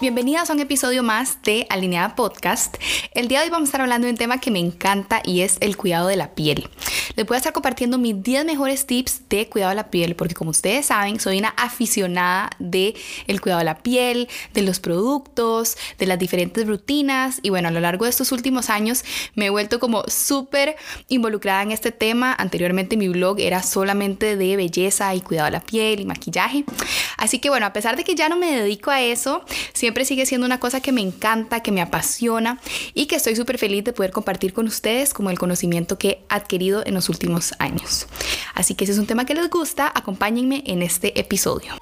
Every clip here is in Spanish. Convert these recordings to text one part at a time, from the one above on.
Bienvenidas a un episodio más de Alineada Podcast. El día de hoy vamos a estar hablando de un tema que me encanta y es el cuidado de la piel. Les voy a estar compartiendo mis 10 mejores tips de cuidado de la piel porque como ustedes saben, soy una aficionada de el cuidado de la piel, de los productos, de las diferentes rutinas y bueno, a lo largo de estos últimos años me he vuelto como súper involucrada en este tema. Anteriormente mi blog era solamente de belleza y cuidado de la piel y maquillaje. Así que bueno, a pesar de que ya no me dedico a eso, siempre sigue siendo una cosa que me encanta, que me apasiona y que estoy súper feliz de poder compartir con ustedes como el conocimiento que he adquirido en los últimos años. Así que si es un tema que les gusta, acompáñenme en este episodio.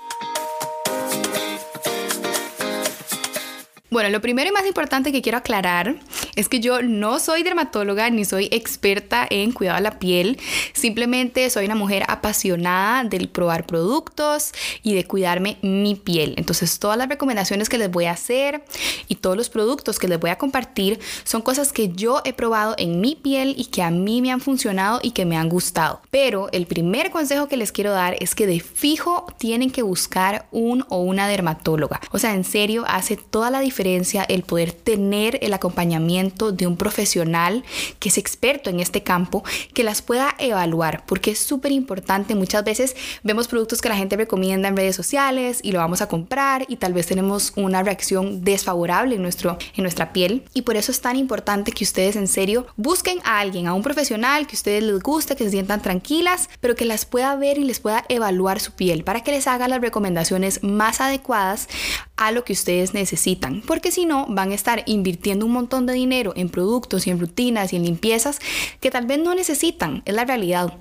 Bueno, lo primero y más importante que quiero aclarar es que yo no soy dermatóloga ni soy experta en cuidado de la piel, simplemente soy una mujer apasionada del probar productos y de cuidarme mi piel. Entonces todas las recomendaciones que les voy a hacer y todos los productos que les voy a compartir son cosas que yo he probado en mi piel y que a mí me han funcionado y que me han gustado. Pero el primer consejo que les quiero dar es que de fijo tienen que buscar un o una dermatóloga. O sea, en serio, hace toda la diferencia el poder tener el acompañamiento de un profesional que es experto en este campo, que las pueda evaluar, porque es súper importante. Muchas veces vemos productos que la gente recomienda en redes sociales y lo vamos a comprar y tal vez tenemos una reacción desfavorable en, nuestro, en nuestra piel. Y por eso es tan importante que ustedes en serio busquen a alguien, a un profesional que a ustedes les guste, que se sientan tranquilas, pero que las pueda ver y les pueda evaluar su piel para que les haga las recomendaciones más adecuadas a lo que ustedes necesitan. Porque si no, van a estar invirtiendo un montón de dinero en productos y en rutinas y en limpiezas que tal vez no necesitan, es la realidad.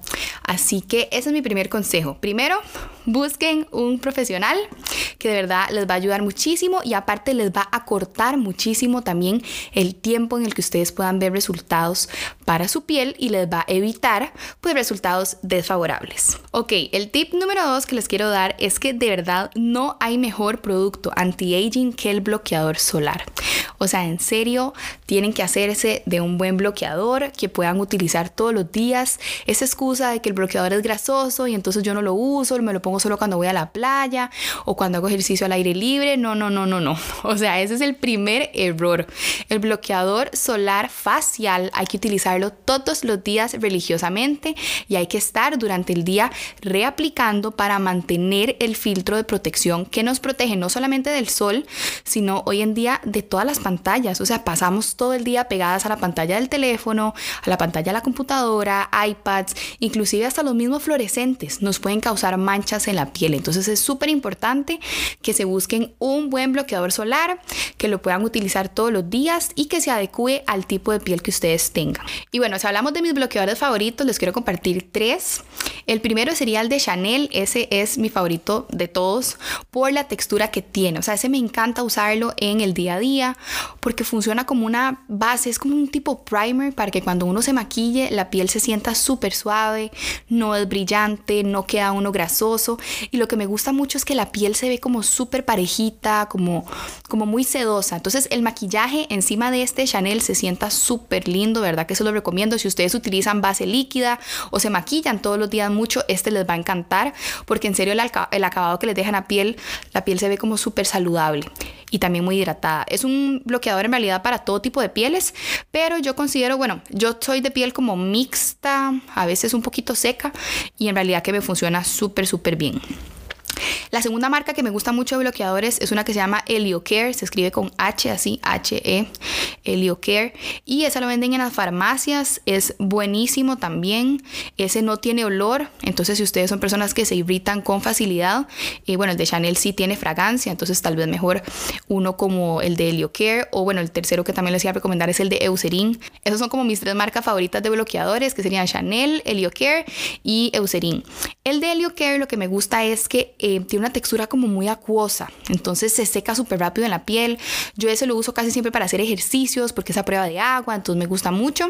Así que ese es mi primer consejo. Primero, busquen un profesional que de verdad les va a ayudar muchísimo y aparte les va a cortar muchísimo también el tiempo en el que ustedes puedan ver resultados para su piel y les va a evitar pues resultados desfavorables. Ok, el tip número dos que les quiero dar es que de verdad no hay mejor producto anti-aging que el bloqueador solar. O sea, en serio, tienen que hacerse de un buen bloqueador que puedan utilizar todos los días. Esa excusa de que el bloqueador es grasoso y entonces yo no lo uso, me lo pongo solo cuando voy a la playa o cuando hago ejercicio al aire libre. No, no, no, no, no. O sea, ese es el primer error. El bloqueador solar facial hay que todos los días religiosamente y hay que estar durante el día reaplicando para mantener el filtro de protección que nos protege no solamente del sol, sino hoy en día de todas las pantallas. O sea, pasamos todo el día pegadas a la pantalla del teléfono, a la pantalla de la computadora, iPads, inclusive hasta los mismos fluorescentes nos pueden causar manchas en la piel. Entonces es súper importante que se busquen un buen bloqueador solar, que lo puedan utilizar todos los días y que se adecue al tipo de piel que ustedes tengan. Y bueno, si hablamos de mis bloqueadores favoritos, les quiero compartir tres. El primero sería el de Chanel, ese es mi favorito de todos por la textura que tiene. O sea, ese me encanta usarlo en el día a día porque funciona como una base, es como un tipo primer para que cuando uno se maquille la piel se sienta súper suave, no es brillante, no queda uno grasoso. Y lo que me gusta mucho es que la piel se ve como súper parejita, como, como muy sedosa. Entonces el maquillaje encima de este Chanel se sienta súper lindo, ¿verdad? Que eso lo Si ustedes utilizan base líquida o se maquillan todos los días mucho, este les va a encantar porque en serio el, el acabado que les dejan a piel, la piel se ve como súper saludable y también muy hidratada. Es un bloqueador en realidad para todo tipo de pieles, pero yo considero, bueno, yo soy de piel como mixta, a veces un poquito seca y en realidad que me funciona súper, súper bien. La segunda marca que me gusta mucho de bloqueadores es una que se llama HelioCare, se escribe con H así, H-E, HelioCare. Y esa lo venden en las farmacias, es buenísimo también. Ese no tiene olor, entonces si ustedes son personas que se irritan con facilidad, y bueno, el de Chanel sí tiene fragancia, entonces tal vez mejor uno como el de HelioCare o bueno, el tercero que también les iba a recomendar es el de Eucerin. Esos son como mis tres marcas favoritas de bloqueadores, que serían Chanel, HelioCare y Eucerin. El de HelioCare lo que me gusta es que eh, tiene una textura como muy acuosa, entonces se seca súper rápido en la piel. Yo ese lo uso casi siempre para hacer ejercicios porque es a prueba de agua, entonces me gusta mucho.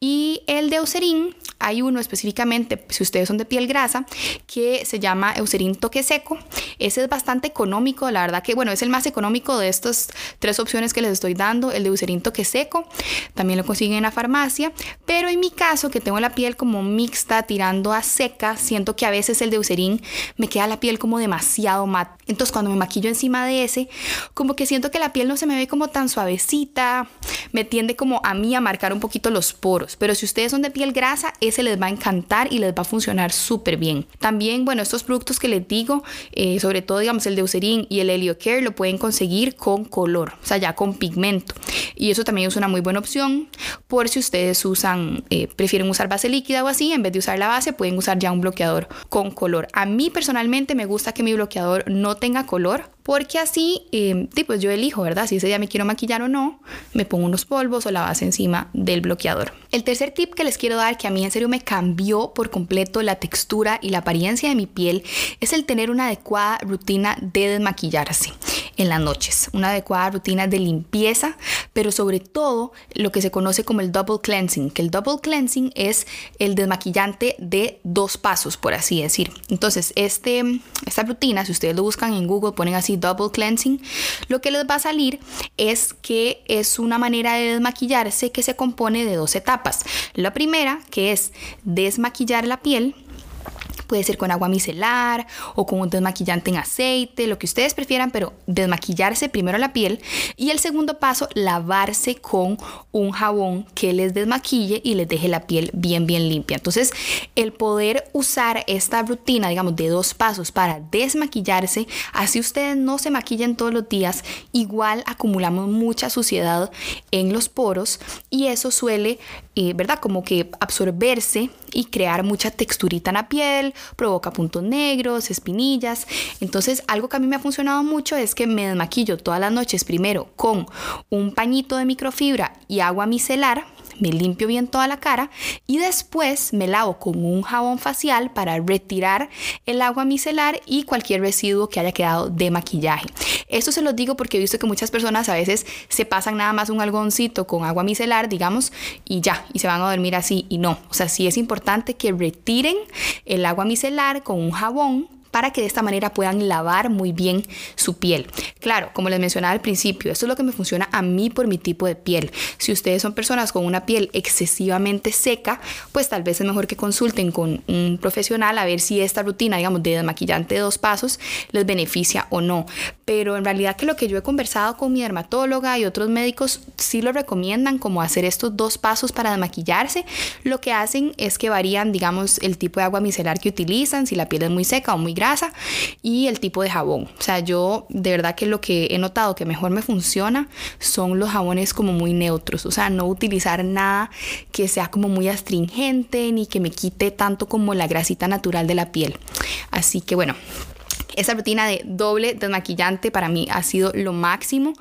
Y el de Eucerin hay uno específicamente, si ustedes son de piel grasa, que se llama Eucerin Toque Seco. Ese es bastante económico, la verdad que, bueno, es el más económico de estas tres opciones que les estoy dando, el de Eucerin Toque Seco. También lo consiguen en la farmacia, pero en mi caso, que tengo la piel como mixta, tirando a seca, siento que a veces el de Eucerin me queda la piel como demasiado mate. Entonces, cuando me maquillo encima de ese, como que siento que la piel no se me ve como tan suavecita, me tiende como a mí a marcar un poquito los poros. Pero si ustedes son de piel grasa, ese les va a encantar y les va a funcionar súper bien. También, bueno, estos productos que les digo, eh, sobre todo, digamos, el Eucerin y el Helio Care, lo pueden conseguir con color, o sea, ya con pigmento. Y eso también es una muy buena opción por si ustedes usan, eh, prefieren usar base líquida o así, en vez de usar la base, pueden usar ya un bloqueador con color. A mí personalmente me gusta que mi bloqueador no tenga color porque así, eh, pues yo elijo, ¿verdad? Si ese día me quiero maquillar o no, me pongo unos polvos o la base encima del bloqueador. El tercer tip que les quiero dar, que a mí en serio me cambió por completo la textura y la apariencia de mi piel, es el tener una adecuada rutina de desmaquillarse en las noches, una adecuada rutina de limpieza, pero sobre todo lo que se conoce como el double cleansing, que el double cleansing es el desmaquillante de dos pasos, por así decir. Entonces, este, esta rutina, si ustedes lo buscan en Google, ponen así double cleansing, lo que les va a salir es que es una manera de desmaquillarse que se compone de dos etapas. La primera, que es desmaquillar la piel, puede ser con agua micelar o con un desmaquillante en aceite, lo que ustedes prefieran, pero desmaquillarse primero la piel y el segundo paso, lavarse con un jabón que les desmaquille y les deje la piel bien, bien limpia. Entonces, el poder usar esta rutina, digamos, de dos pasos para desmaquillarse, así ustedes no se maquillen todos los días, igual acumulamos mucha suciedad en los poros y eso suele, eh, ¿verdad? Como que absorberse y crear mucha texturita en la piel, provoca puntos negros, espinillas. Entonces, algo que a mí me ha funcionado mucho es que me desmaquillo todas las noches primero con un pañito de microfibra y agua micelar me limpio bien toda la cara y después me lavo con un jabón facial para retirar el agua micelar y cualquier residuo que haya quedado de maquillaje. Esto se lo digo porque he visto que muchas personas a veces se pasan nada más un algoncito con agua micelar, digamos, y ya, y se van a dormir así y no. O sea, sí es importante que retiren el agua micelar con un jabón para que de esta manera puedan lavar muy bien su piel. Claro, como les mencionaba al principio, esto es lo que me funciona a mí por mi tipo de piel. Si ustedes son personas con una piel excesivamente seca, pues tal vez es mejor que consulten con un profesional a ver si esta rutina, digamos, de desmaquillante de dos pasos les beneficia o no. Pero en realidad que lo que yo he conversado con mi dermatóloga y otros médicos sí lo recomiendan como hacer estos dos pasos para desmaquillarse. Lo que hacen es que varían, digamos, el tipo de agua micelar que utilizan, si la piel es muy seca o muy grasa y el tipo de jabón. O sea, yo de verdad que lo que he notado que mejor me funciona son los jabones como muy neutros. O sea, no utilizar nada que sea como muy astringente ni que me quite tanto como la grasita natural de la piel. Así que bueno, esa rutina de doble desmaquillante para mí ha sido lo máximo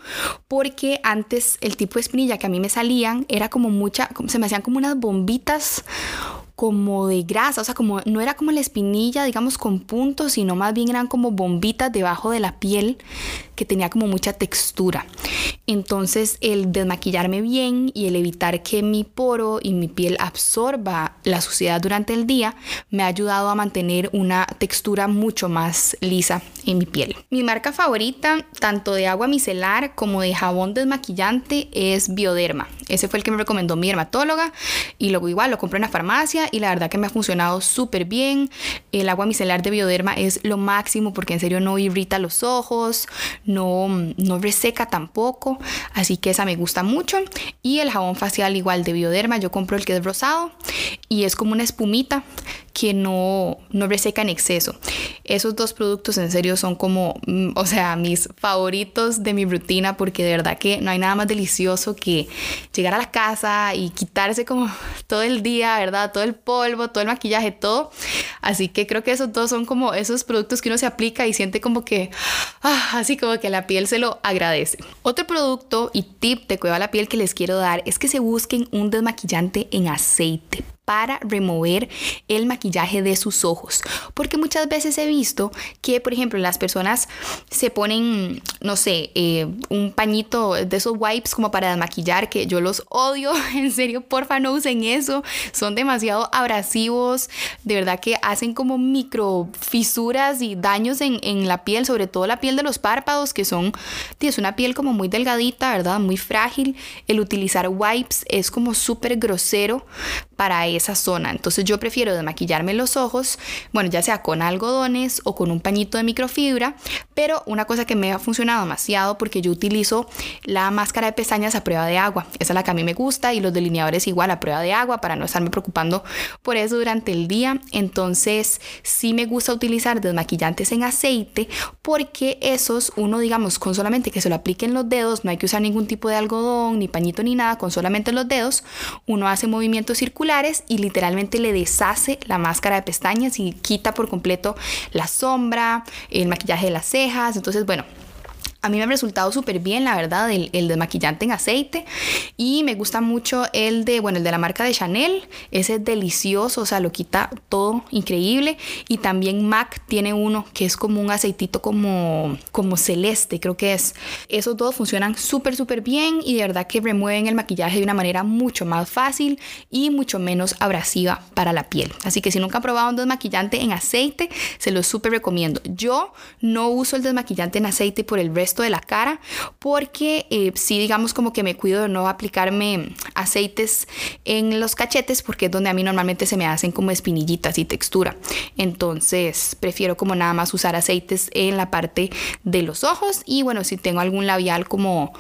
porque antes el tipo de espinilla que a mí me salían era como mucha, se me hacían como unas bombitas como de grasa, o sea, como no era como la espinilla, digamos, con puntos, sino más bien eran como bombitas debajo de la piel que tenía como mucha textura. Entonces, el desmaquillarme bien y el evitar que mi poro y mi piel absorba la suciedad durante el día me ha ayudado a mantener una textura mucho más lisa en mi piel. Mi marca favorita, tanto de agua micelar como de jabón desmaquillante, es Bioderma. Ese fue el que me recomendó mi dermatóloga y luego igual lo compré en la farmacia y la verdad que me ha funcionado súper bien. El agua micelar de Bioderma es lo máximo porque en serio no irrita los ojos, no, no reseca tampoco, así que esa me gusta mucho. Y el jabón facial igual de Bioderma, yo compro el que es rosado y es como una espumita que no, no reseca en exceso. Esos dos productos en serio son como, mm, o sea, mis favoritos de mi rutina porque de verdad que no hay nada más delicioso que llegar a la casa y quitarse como todo el día, ¿verdad? Todo el polvo, todo el maquillaje, todo. Así que creo que esos dos son como esos productos que uno se aplica y siente como que, ah, así como que la piel se lo agradece. Otro producto y tip de cuidado a la piel que les quiero dar es que se busquen un desmaquillante en aceite para remover el maquillaje de sus ojos. Porque muchas veces he visto que, por ejemplo, las personas se ponen, no sé, eh, un pañito de esos wipes como para desmaquillar, que yo los odio. En serio, porfa, no usen eso. Son demasiado abrasivos. De verdad que hacen como micro fisuras y daños en, en la piel, sobre todo la piel de los párpados, que son, es una piel como muy delgadita, ¿verdad? Muy frágil. El utilizar wipes es como súper grosero para esa zona. Entonces yo prefiero desmaquillarme los ojos, bueno, ya sea con algodones o con un pañito de microfibra, pero una cosa que me ha funcionado demasiado porque yo utilizo la máscara de pestañas a prueba de agua. Esa es la que a mí me gusta y los delineadores igual a prueba de agua para no estarme preocupando por eso durante el día. Entonces sí me gusta utilizar desmaquillantes en aceite porque esos uno digamos con solamente que se lo apliquen los dedos, no hay que usar ningún tipo de algodón ni pañito ni nada, con solamente los dedos, uno hace movimientos circulares y literalmente le deshace la máscara de pestañas y quita por completo la sombra, el maquillaje de las cejas. Entonces, bueno, a mí me ha resultado súper bien, la verdad, el, desmaquillante en aceite. Y me gusta mucho el de, bueno, el de la marca de Chanel. Ese es delicioso, o sea, lo quita todo increíble. Y también MAC tiene uno que es como un aceitito como, como celeste, creo que es. Esos dos funcionan súper, súper bien y de verdad que remueven el maquillaje de una manera mucho más fácil y mucho menos abrasiva para la piel. Así que si nunca han probado un desmaquillante en aceite, se lo súper recomiendo. Yo no uso el desmaquillante en aceite por el resto de la cara porque eh, sí digamos como que me cuido de no aplicarme aceites en los cachetes porque es donde a mí normalmente se me hacen como espinillitas y textura. Entonces prefiero como nada más usar aceites en la parte de los ojos y bueno si tengo algún labial como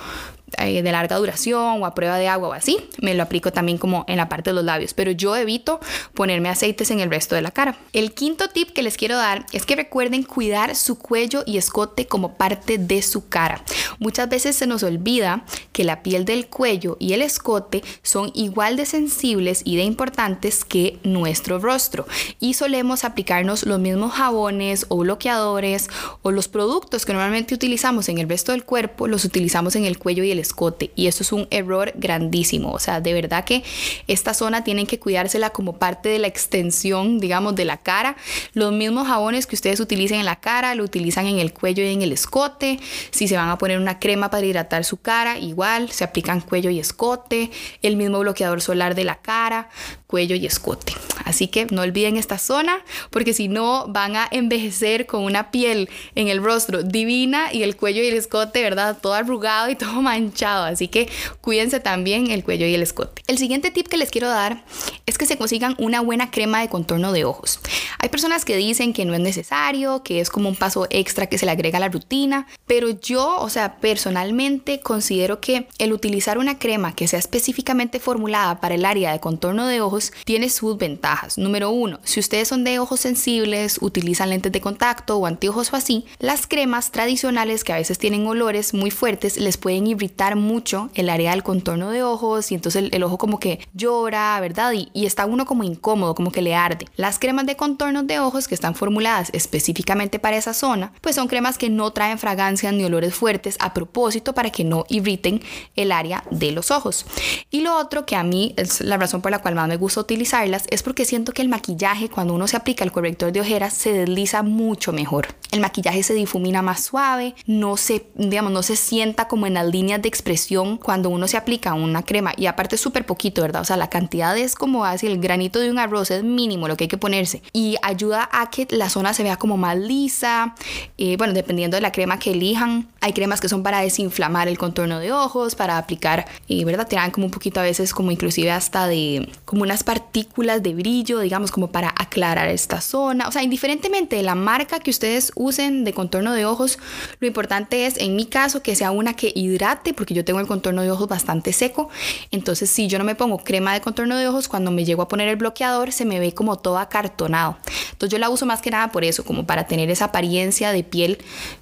eh, de larga duración o a prueba de agua o así, me lo aplico también como en la parte de los labios, pero yo evito ponerme aceites en el resto de la cara. El quinto tip que les quiero dar es que recuerden cuidar su cuello y escote como parte de su cara. Muchas veces se nos olvida que la piel del cuello y el escote son igual de sensibles y de importantes que nuestro rostro y solemos aplicarnos los mismos jabones o bloqueadores o los productos que normalmente utilizamos en el resto del cuerpo, los utilizamos en el cuello y el escote y eso es un error grandísimo. O sea, de verdad que esta zona tienen que cuidársela como parte de la extensión, digamos, de la cara. Los mismos jabones que ustedes utilicen en la cara, lo utilizan en el cuello y en el escote. Si se van a poner una crema para hidratar su cara, igual se aplican cuello y escote. El mismo bloqueador solar de la cara, cuello y escote. Así que no olviden esta zona porque si no van a envejecer con una piel en el rostro divina y el cuello y el escote, ¿verdad? Todo arrugado y todo manchado. Así que cuídense también el cuello y el escote. El siguiente tip que les quiero dar es que se consigan una buena crema de contorno de ojos. Hay personas que dicen que no es necesario, que es como un paso extra que se le agrega a la rutina, pero yo, o sea, personalmente considero que el utilizar una crema que sea específicamente formulada para el área de contorno de ojos tiene sus ventajas. Número uno, si ustedes son de ojos sensibles, utilizan lentes de contacto o anteojos o así, las cremas tradicionales que a veces tienen olores muy fuertes les pueden irritar mucho el área del contorno de ojos y entonces el, ojo como que llora, ¿verdad? Y, está uno como incómodo, como que le arde. Las cremas de contorno de ojos que están formuladas específicamente para esa zona, pues son cremas que no traen fragancias ni olores fuertes a propósito para que no irriten el área de los ojos. Y lo otro que a mí es la razón por la cual más me gusta utilizarlas es porque siento que el maquillaje cuando uno se aplica el corrector de ojeras se desliza mucho mejor. El maquillaje se difumina más suave, no se, digamos, no se sienta como en las líneas de expresión cuando uno se aplica una crema y aparte es súper poquito, ¿verdad? O sea, la cantidad es como así, el granito de un arroz es mínimo lo que hay que ponerse y ayuda a que la zona se vea como más lisa, eh, bueno, dependiendo de la crema que elijan. Hay cremas que son para desinflamar el contorno de ojos, para aplicar, y ¿verdad? Tiran como un poquito a veces como inclusive hasta de como unas partículas de brillo, digamos, como para aclarar esta zona. O sea, indiferentemente de la marca que ustedes usen de contorno de ojos, lo importante es, en mi caso, que sea una que hidrate, porque yo tengo el contorno de ojos bastante seco. Entonces, si yo no me pongo crema de contorno de ojos, cuando me llego a poner el bloqueador, se me ve como todo acartonado. Entonces, yo la uso más que nada por eso, como para tener esa apariencia de piel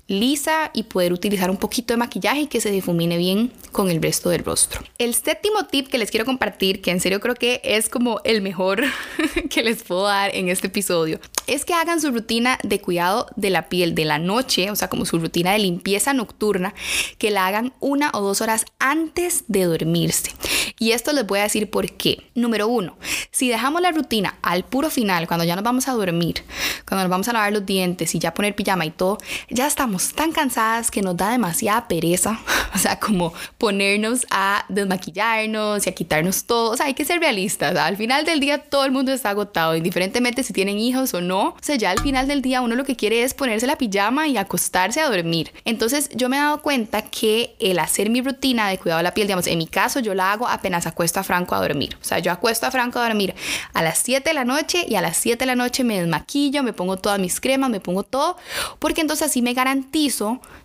lisa y poder utilizar un poquito de maquillaje y que se difumine bien con el resto del rostro. El séptimo tip que les quiero compartir, que en serio creo que es como el mejor que les puedo dar en este episodio, es que hagan su rutina de cuidado de la piel de la noche, o sea, como su rutina de limpieza nocturna, que la hagan una o dos horas antes de dormirse. Y esto les voy a decir por qué. Número uno, si dejamos la rutina al puro final, cuando ya nos vamos a dormir, cuando nos vamos a lavar los dientes y ya poner pijama y todo, ya estamos tan cansadas que nos da demasiada pereza, o sea, como ponernos a desmaquillarnos y a quitarnos todo, o sea, hay que ser realistas, al final del día todo el mundo está agotado, indiferentemente si tienen hijos o no, o sea, ya al final del día uno lo que quiere es ponerse la pijama y acostarse a dormir. Entonces yo me he dado cuenta que el hacer mi rutina de cuidado de la piel, digamos, en mi caso yo la hago apenas acuesto a Franco a dormir, o sea, yo acuesto a Franco a dormir a las 7 de la noche y a las 7 de la noche me desmaquillo, me pongo todas mis cremas, me pongo todo, porque entonces así me garantizo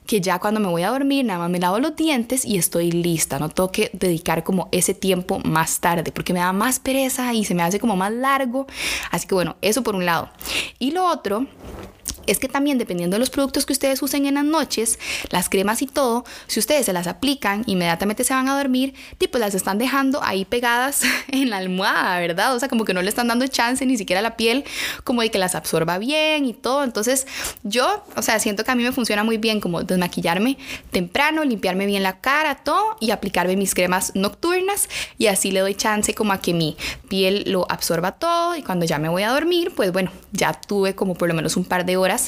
que ya cuando me voy a dormir nada más me lavo los dientes y estoy lista, no tengo que dedicar como ese tiempo más tarde, porque me da más pereza y se me hace como más largo, así que bueno, eso por un lado. Y lo otro es que también dependiendo de los productos que ustedes usen en las noches, las cremas y todo, si ustedes se las aplican, inmediatamente se van a dormir, tipo las están dejando ahí pegadas en la almohada, ¿verdad? O sea, como que no le están dando chance ni siquiera a la piel como de que las absorba bien y todo. Entonces, yo, o sea, siento que a mí me funciona muy bien como desmaquillarme temprano, limpiarme bien la cara, todo y aplicarme mis cremas nocturnas y así le doy chance como a que mi piel lo absorba todo y cuando ya me voy a dormir, pues bueno, ya tuve como por lo menos un par de horas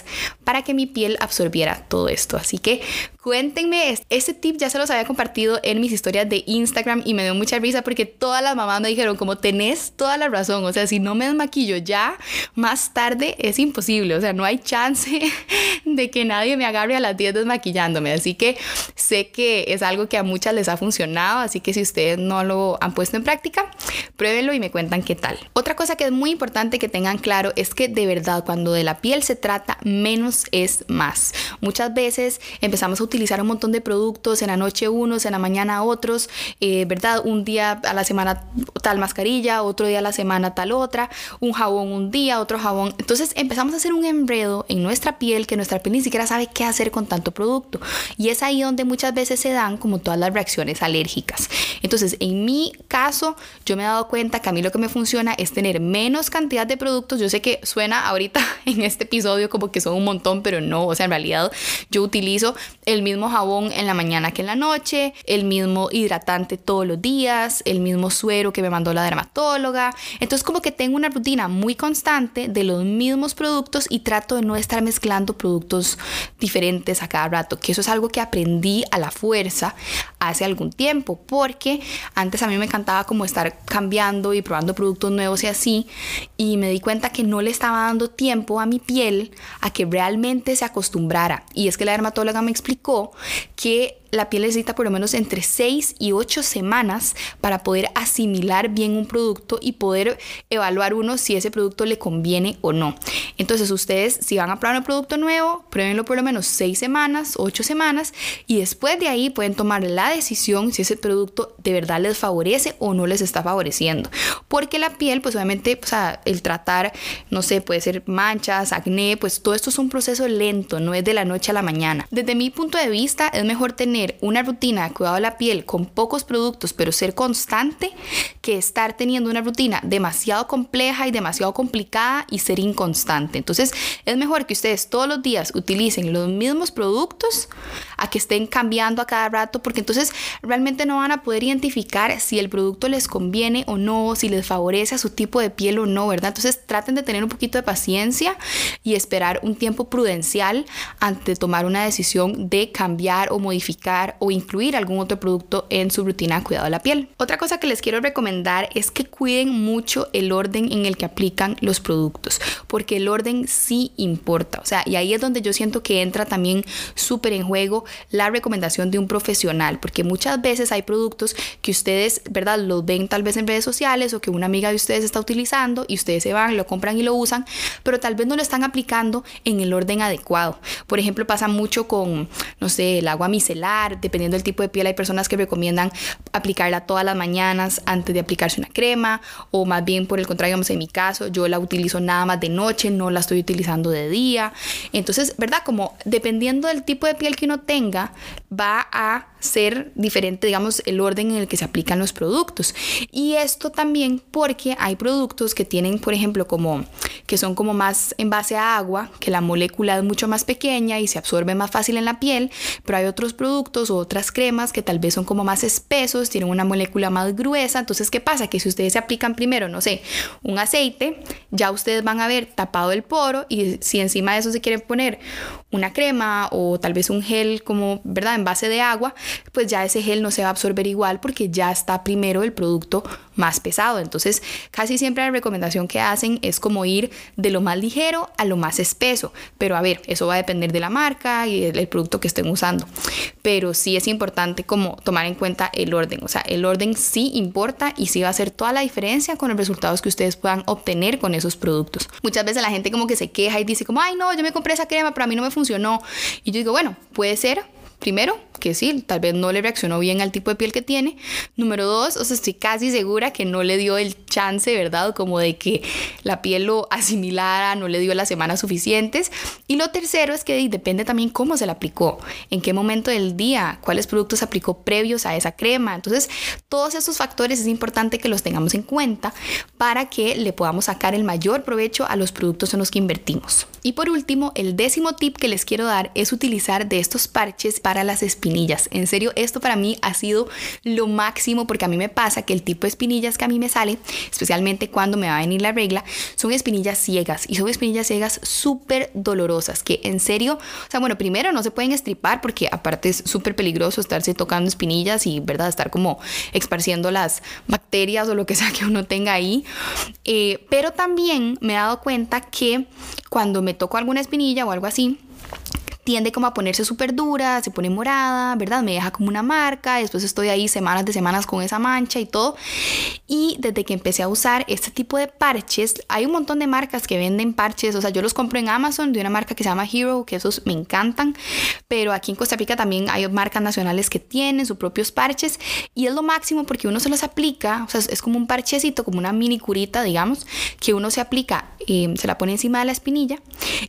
para que mi piel absorbiera todo esto. Así que cuéntenme, este tip ya se los había compartido en mis historias de Instagram y me dio mucha risa porque todas las mamás me dijeron como tenés toda la razón, o sea, si no me desmaquillo ya, más tarde es imposible, o sea, no hay chance de que nadie me agarre a las 10 desmaquillándome. Así que sé que es algo que a muchas les ha funcionado, así que si ustedes no lo han puesto en práctica, pruébenlo y me cuentan qué tal. Otra cosa que es muy importante que tengan claro es que de verdad cuando de la piel se trata, menos es más. Muchas veces empezamos a utilizar un montón de productos, en la noche unos, en la mañana otros, eh, ¿verdad? Un día a la semana tal mascarilla, otro día a la semana tal otra, un jabón un día, otro jabón. Entonces empezamos a hacer un enredo en nuestra piel que nuestra piel ni siquiera sabe qué hacer con tanto producto. Y es ahí donde muchas veces se dan como todas las reacciones alérgicas. Entonces, en mi caso, yo me he dado cuenta que a mí lo que me funciona es tener menos cantidad de productos. Yo sé que suena ahorita en este episodio como que son un montón, pero no, o sea, en realidad yo utilizo el mismo jabón en la mañana que en la noche, el mismo hidratante todos los días, el mismo suero que me mandó la dermatóloga. Entonces como que tengo una rutina muy constante de los mismos productos y trato de no estar mezclando productos diferentes a cada rato, que eso es algo que aprendí a la fuerza hace algún tiempo, porque antes a mí me encantaba como estar cambiando y probando productos nuevos y así, y me di cuenta que no le estaba dando tiempo a mi piel a que realmente se acostumbrara. Y es que la dermatóloga me explicó que la piel necesita por lo menos entre 6 y 8 semanas para poder asimilar bien un producto y poder evaluar uno si ese producto le conviene o no. Entonces ustedes si van a probar un producto nuevo, pruébenlo por lo menos 6 semanas, 8 semanas y después de ahí pueden tomar la decisión si ese producto de verdad les favorece o no les está favoreciendo. Porque la piel, pues obviamente, o sea, el tratar, no sé, puede ser manchas, acné, pues todo esto es un proceso lento, no es de la noche a la mañana. Desde mi punto de vista es mejor tener una rutina de cuidado de la piel con pocos productos, pero ser constante, que estar teniendo una rutina demasiado compleja y demasiado complicada y ser inconstante. Entonces, es mejor que ustedes todos los días utilicen los mismos productos a que estén cambiando a cada rato, porque entonces realmente no van a poder identificar si el producto les conviene o no, si les favorece a su tipo de piel o no, ¿verdad? Entonces, traten de tener un poquito de paciencia y esperar un tiempo prudencial antes de tomar una decisión de cambiar o modificar o incluir algún otro producto en su rutina de cuidado de la piel. Otra cosa que les quiero recomendar es que cuiden mucho el orden en el que aplican los productos, porque el orden sí importa. O sea, y ahí es donde yo siento que entra también súper en juego la recomendación de un profesional, porque muchas veces hay productos que ustedes, ¿verdad? Los ven tal vez en redes sociales o que una amiga de ustedes está utilizando y ustedes se van, lo compran y lo usan, pero tal vez no lo están aplicando en el orden adecuado. Por ejemplo, pasa mucho con, no sé, el agua micelar dependiendo del tipo de piel, hay personas que recomiendan aplicarla todas las mañanas antes de aplicarse una crema, o más bien por el contrario, en mi caso, yo la utilizo nada más de noche, no la estoy utilizando de día. Entonces, ¿verdad? Como dependiendo del tipo de piel que uno tenga, va a ser diferente, digamos, el orden en el que se aplican los productos. Y esto también porque hay productos que tienen, por ejemplo, como que son como más en base a agua, que la molécula es mucho más pequeña y se absorbe más fácil en la piel, pero hay otros productos o otras cremas que tal vez son como más espesos, tienen una molécula más gruesa. Entonces, ¿qué pasa? Que si ustedes se aplican primero, no sé, un aceite, ya ustedes van a ver tapado el poro y si encima de eso se quieren poner una crema o tal vez un gel como, ¿verdad? En base de agua, pues ya ese gel no se va a absorber igual porque ya está primero el producto más pesado. Entonces, casi siempre la recomendación que hacen es como ir de lo más ligero a lo más espeso. Pero a ver, eso va a depender de la marca y del producto que estén usando. Pero sí es importante como tomar en cuenta el orden. O sea, el orden sí importa y sí va a hacer toda la diferencia con los resultados que ustedes puedan obtener con esos productos. Muchas veces la gente como que se queja y dice como, ay no, yo me compré esa crema, pero a mí no me funcionó. Y yo digo, bueno, puede ser primero, que sí, tal vez no le reaccionó bien al tipo de piel que tiene. Número dos, o sea, estoy casi segura que no le dio el chance, ¿verdad? Como de que la piel lo asimilara, no le dio las semanas suficientes. Y lo tercero es que depende también cómo se la aplicó, en qué momento del día, cuáles productos aplicó previos a esa crema. Entonces, todos esos factores es importante que los tengamos en cuenta para que le podamos sacar el mayor provecho a los productos en los que invertimos. Y por último, el décimo tip que les quiero dar es utilizar de estos parches para las espinillas. En serio, esto para mí ha sido lo máximo porque a mí me pasa que el tipo de espinillas que a mí me sale, especialmente cuando me va a venir la regla, son espinillas ciegas y son espinillas ciegas súper dolorosas que en serio, o sea, bueno, primero no se pueden estripar porque aparte es súper peligroso estarse tocando espinillas y, ¿verdad?, estar como esparciendo las bacterias o lo que sea que uno tenga ahí. Eh, pero también me he dado cuenta que cuando me toco alguna espinilla o algo así, tiende como a ponerse súper dura, se pone morada, ¿verdad? Me deja como una marca, después estoy ahí semanas de semanas con esa mancha y todo. Y desde que empecé a usar este tipo de parches, hay un montón de marcas que venden parches, o sea, yo los compro en Amazon de una marca que se llama Hero, que esos me encantan, pero aquí en Costa Rica también hay marcas nacionales que tienen sus propios parches y es lo máximo porque uno se los aplica, o sea, es como un parchecito, como una mini curita, digamos, que uno se aplica, eh, se la pone encima de la espinilla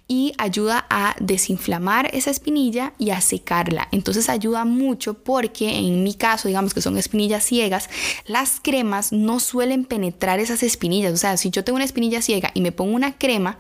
y ayuda a desinflamar esa espinilla y a secarla. Entonces ayuda mucho porque en mi caso, digamos que son espinillas ciegas, las cremas no suelen penetrar esas espinillas. O sea, si yo tengo una espinilla ciega y me pongo una crema,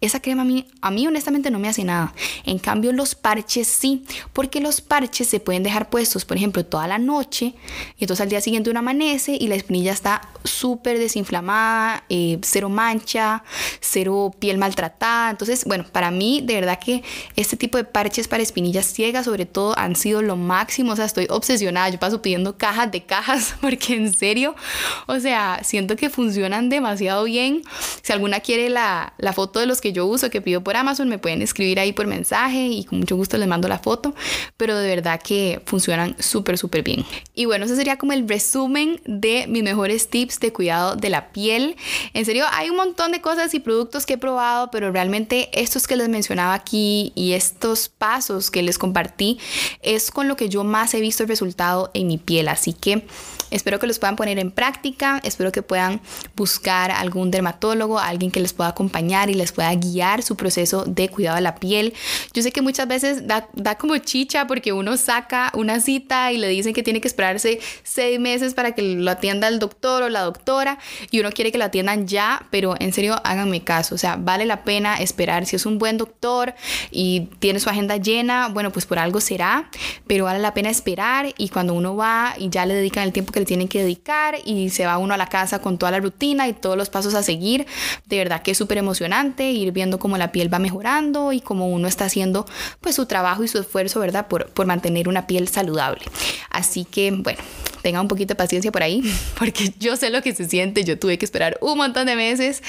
esa crema a mí, honestamente no me hace nada. En cambio, los parches sí, porque los parches se pueden dejar puestos, por ejemplo, toda la noche y entonces al día siguiente uno amanece y la espinilla está súper desinflamada, eh, cero mancha, cero piel maltratada. Entonces, bueno, para mí de verdad que este tipo de parches para espinillas ciegas, sobre todo, han sido lo máximo. O sea, estoy obsesionada. Yo paso pidiendo cajas de cajas porque en serio, o sea, siento que funcionan demasiado bien. Si alguna quiere la, la foto de los que yo uso, que pido por Amazon, me pueden escribir ahí por mensaje y con mucho gusto les mando la foto. Pero de verdad que funcionan súper, súper bien. Y bueno, ese sería como el resumen de mis mejores tips de cuidado de la piel. En serio, hay un montón de cosas y productos que he probado, pero realmente estos que les mencionaba aquí y esto pasos que les compartí es con lo que yo más he visto el resultado en mi piel. Así que espero que los puedan poner en práctica, espero que puedan buscar algún dermatólogo, alguien que les pueda acompañar y les pueda guiar su proceso de cuidado de la piel. Yo sé que muchas veces da, da como chicha porque uno saca una cita y le dicen que tiene que esperarse seis meses para que lo atienda el doctor o la doctora y uno quiere que lo atiendan ya, pero en serio háganme caso, o sea, vale la pena esperar si es un buen doctor y tiene su agenda llena, bueno, pues por algo será, pero vale la pena esperar y cuando uno va y ya le dedican el tiempo que le tienen que dedicar y se va uno a la casa con toda la rutina y todos los pasos a seguir, de verdad que es súper emocionante ir viendo cómo la piel va mejorando y cómo uno está haciendo pues su trabajo y su esfuerzo, ¿verdad? Por, por mantener una piel saludable. Así que, bueno, tenga un poquito de paciencia por ahí, porque yo sé lo que se siente. Yo tuve que esperar un montón de meses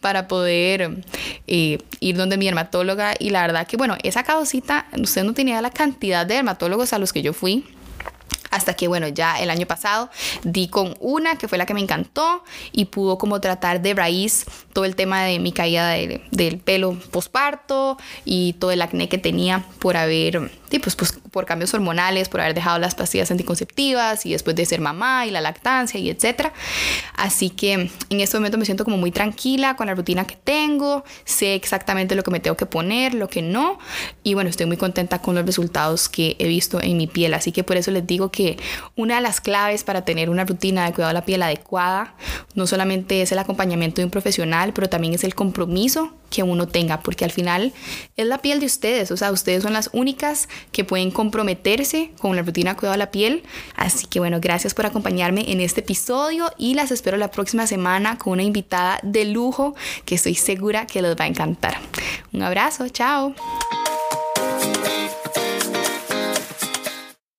para poder eh, ir donde mi dermatóloga. Y la verdad que, bueno, esa causita, usted no tenía la cantidad de dermatólogos a los que yo fui Hasta que, bueno, ya el año pasado di con una que fue la que me encantó y pudo como tratar de raíz todo el tema de mi caída del pelo posparto y todo el acné que tenía por haber, pues, pues, por cambios hormonales, por haber dejado las pastillas anticonceptivas y después de ser mamá y la lactancia y etcétera. Así que en este momento me siento como muy tranquila con la rutina que tengo, sé exactamente lo que me tengo que poner, lo que no y bueno, estoy muy contenta con los resultados que he visto en mi piel. Así que por eso les digo que una de las claves para tener una rutina de cuidado de la piel adecuada no solamente es el acompañamiento de un profesional, pero también es el compromiso que uno tenga, porque al final es la piel de ustedes, o sea, ustedes son las únicas que pueden comprometerse con la rutina cuidado de la piel. Así que bueno, gracias por acompañarme en este episodio y las espero la próxima semana con una invitada de lujo que estoy segura que les va a encantar. Un abrazo, chao.